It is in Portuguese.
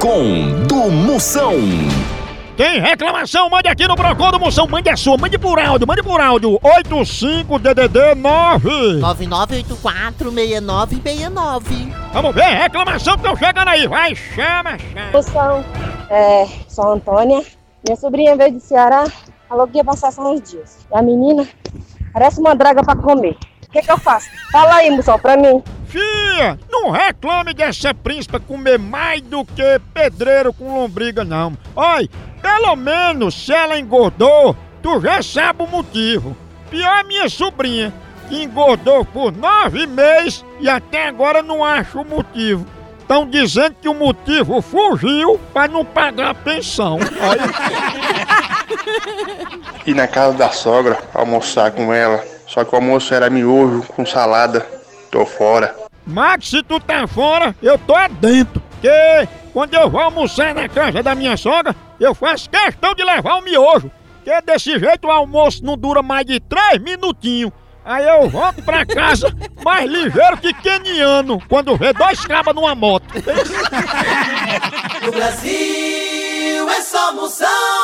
Procon do Moção. Tem reclamação? Mande aqui no Procon do Moção. Mande a sua, mande por áudio, mande por áudio. 85DDD 9. 99846969. Vamos ver, reclamação que estão chegando aí. Vai, chama, chama. Moção, é, sou a Antônia. Minha sobrinha veio de Ceará, falou que ia passar só uns dias. E a menina parece uma draga pra comer. O que, que eu faço? Fala aí, moção, pra mim. Não reclame dessa príncipa comer mais do que pedreiro com lombriga, não. Olha, pelo menos se ela engordou, tu já sabe o motivo. Pior a minha sobrinha, que engordou por nove meses e até agora não acho o motivo. Estão dizendo que o motivo fugiu para não pagar a pensão. Ir na casa da sogra almoçar com ela. Só que o almoço era miojo com salada. Tô fora. Max, se tu tá fora, eu tô é dentro. Porque quando eu vou almoçar na casa da minha sogra, eu faço questão de levar um miojo. Porque desse jeito o almoço não dura mais de três minutinhos. Aí eu volto pra casa mais ligeiro que keniano, quando vê dois cabas numa moto. No Brasil é só moção.